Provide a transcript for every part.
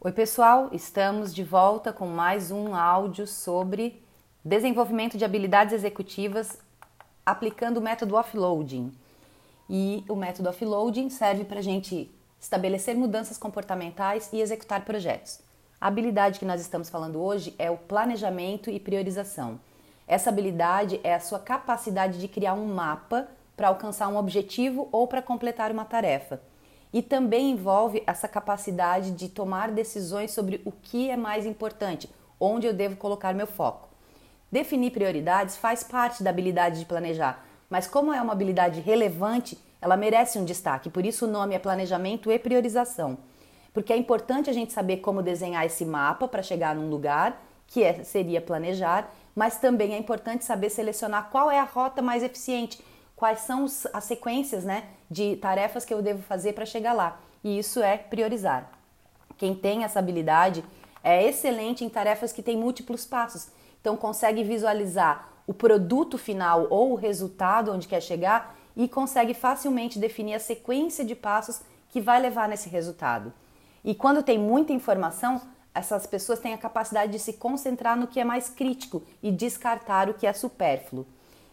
Oi, pessoal, estamos de volta com mais um áudio sobre desenvolvimento de habilidades executivas aplicando o método offloading. E o método offloading serve para a gente estabelecer mudanças comportamentais e executar projetos. A habilidade que nós estamos falando hoje é o planejamento e priorização. Essa habilidade é a sua capacidade de criar um mapa para alcançar um objetivo ou para completar uma tarefa e também envolve essa capacidade de tomar decisões sobre o que é mais importante, onde eu devo colocar meu foco. Definir prioridades faz parte da habilidade de planejar, mas como é uma habilidade relevante, ela merece um destaque, por isso o nome é planejamento e priorização. Porque é importante a gente saber como desenhar esse mapa para chegar num lugar, que é, seria planejar, mas também é importante saber selecionar qual é a rota mais eficiente quais são as sequências né, de tarefas que eu devo fazer para chegar lá. E isso é priorizar. Quem tem essa habilidade é excelente em tarefas que têm múltiplos passos. Então consegue visualizar o produto final ou o resultado onde quer chegar e consegue facilmente definir a sequência de passos que vai levar nesse resultado. E quando tem muita informação, essas pessoas têm a capacidade de se concentrar no que é mais crítico e descartar o que é supérfluo.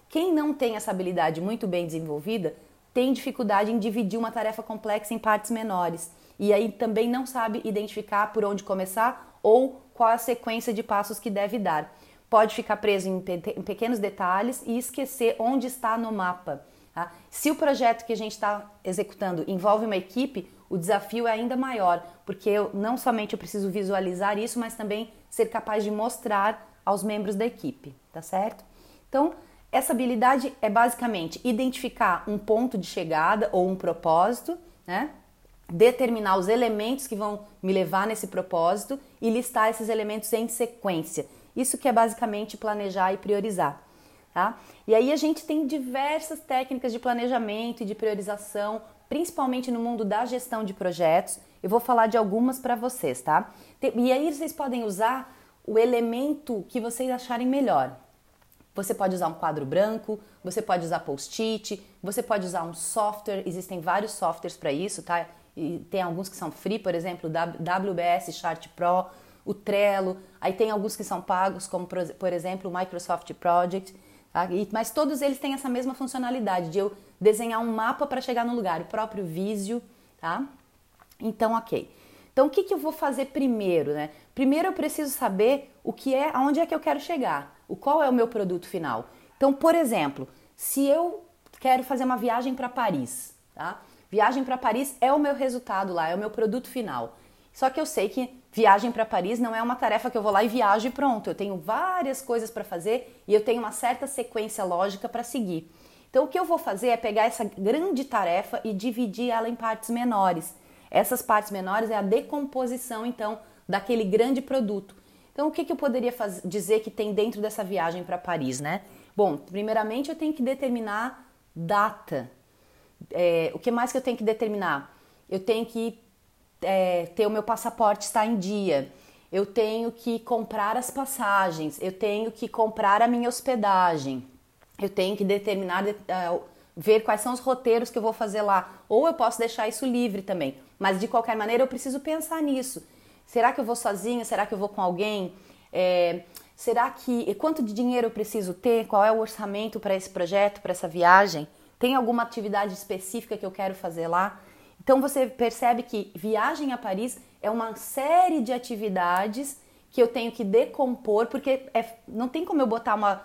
Quem não tem essa habilidade muito bem desenvolvida tem dificuldade em dividir uma tarefa complexa em partes menores e aí também não sabe identificar por onde começar ou qual a sequência de passos que deve dar. Pode ficar preso em, pe em pequenos detalhes e esquecer onde está no mapa. Tá? Se o projeto que a gente está executando envolve uma equipe, o desafio é ainda maior, porque eu não somente eu preciso visualizar isso, mas também ser capaz de mostrar aos membros da equipe, tá certo? Então, essa habilidade é basicamente identificar um ponto de chegada ou um propósito, né? determinar os elementos que vão me levar nesse propósito e listar esses elementos em sequência. Isso que é basicamente planejar e priorizar. Tá? E aí a gente tem diversas técnicas de planejamento e de priorização, principalmente no mundo da gestão de projetos. Eu vou falar de algumas para vocês, tá? E aí vocês podem usar o elemento que vocês acharem melhor. Você pode usar um quadro branco, você pode usar post-it, você pode usar um software, existem vários softwares para isso, tá? E tem alguns que são free, por exemplo, WBS Chart Pro, o Trello, aí tem alguns que são pagos, como por exemplo o Microsoft Project, tá? e, mas todos eles têm essa mesma funcionalidade de eu desenhar um mapa para chegar no lugar, o próprio Visio, tá? Então, ok. Então, o que, que eu vou fazer primeiro, né? Primeiro eu preciso saber o que é, aonde é que eu quero chegar o qual é o meu produto final. Então, por exemplo, se eu quero fazer uma viagem para Paris, tá? Viagem para Paris é o meu resultado lá, é o meu produto final. Só que eu sei que viagem para Paris não é uma tarefa que eu vou lá e viajo e pronto. Eu tenho várias coisas para fazer e eu tenho uma certa sequência lógica para seguir. Então, o que eu vou fazer é pegar essa grande tarefa e dividir ela em partes menores. Essas partes menores é a decomposição, então, daquele grande produto. Então, o que, que eu poderia dizer que tem dentro dessa viagem para Paris, né? Bom, primeiramente eu tenho que determinar data. É, o que mais que eu tenho que determinar? Eu tenho que é, ter o meu passaporte estar em dia. Eu tenho que comprar as passagens. Eu tenho que comprar a minha hospedagem. Eu tenho que determinar, é, ver quais são os roteiros que eu vou fazer lá. Ou eu posso deixar isso livre também. Mas de qualquer maneira eu preciso pensar nisso. Será que eu vou sozinha? Será que eu vou com alguém? É, será que quanto de dinheiro eu preciso ter? Qual é o orçamento para esse projeto, para essa viagem? Tem alguma atividade específica que eu quero fazer lá? Então você percebe que viagem a Paris é uma série de atividades que eu tenho que decompor, porque é, não tem como eu botar uma,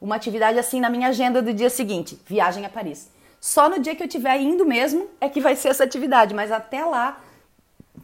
uma atividade assim na minha agenda do dia seguinte, viagem a Paris. Só no dia que eu estiver indo mesmo é que vai ser essa atividade, mas até lá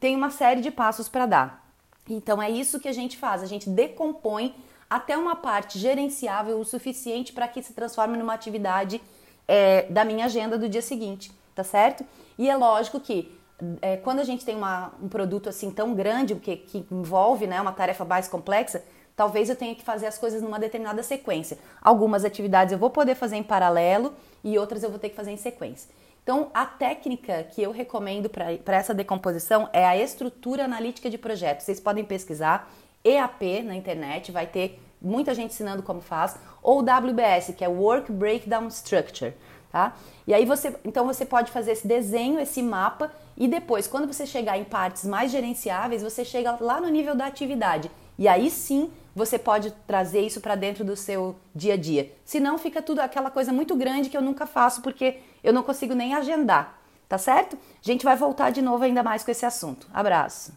tem uma série de passos para dar. Então é isso que a gente faz, a gente decompõe até uma parte gerenciável o suficiente para que se transforme numa atividade é, da minha agenda do dia seguinte, tá certo? E é lógico que é, quando a gente tem uma, um produto assim tão grande, que, que envolve né, uma tarefa mais complexa, talvez eu tenha que fazer as coisas numa determinada sequência. Algumas atividades eu vou poder fazer em paralelo e outras eu vou ter que fazer em sequência. Então, a técnica que eu recomendo para essa decomposição é a estrutura analítica de projetos. Vocês podem pesquisar EAP na internet, vai ter muita gente ensinando como faz, ou WBS, que é Work Breakdown Structure, tá? E aí você, então você pode fazer esse desenho, esse mapa E depois, quando você chegar em partes mais gerenciáveis, você chega lá no nível da atividade. E aí sim você pode trazer isso para dentro do seu dia a dia. Senão fica tudo aquela coisa muito grande que eu nunca faço porque eu não consigo nem agendar. Tá certo? A gente vai voltar de novo ainda mais com esse assunto. Abraço.